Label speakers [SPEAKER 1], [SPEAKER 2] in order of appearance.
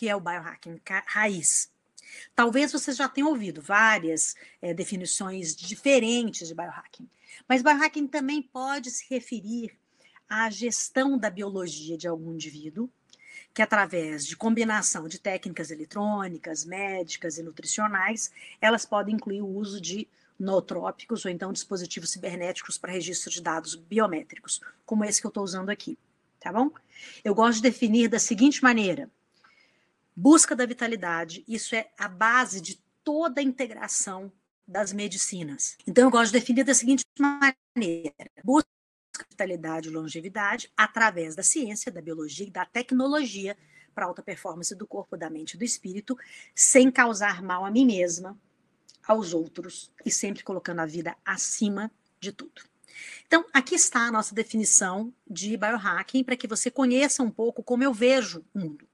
[SPEAKER 1] que é o biohacking raiz. Talvez vocês já tenham ouvido várias é, definições diferentes de biohacking, mas biohacking também pode se referir à gestão da biologia de algum indivíduo, que através de combinação de técnicas eletrônicas, médicas e nutricionais, elas podem incluir o uso de nootrópicos ou então dispositivos cibernéticos para registro de dados biométricos, como esse que eu estou usando aqui, tá bom? Eu gosto de definir da seguinte maneira: busca da vitalidade, isso é a base de toda a integração das medicinas. Então, eu gosto de definir da seguinte maneira: busca vitalidade e longevidade através da ciência, da biologia e da tecnologia para alta performance do corpo, da mente e do espírito, sem causar mal a mim mesma, aos outros e sempre colocando a vida acima de tudo. Então, aqui está a nossa definição de biohacking para que você conheça um pouco como eu vejo o mundo.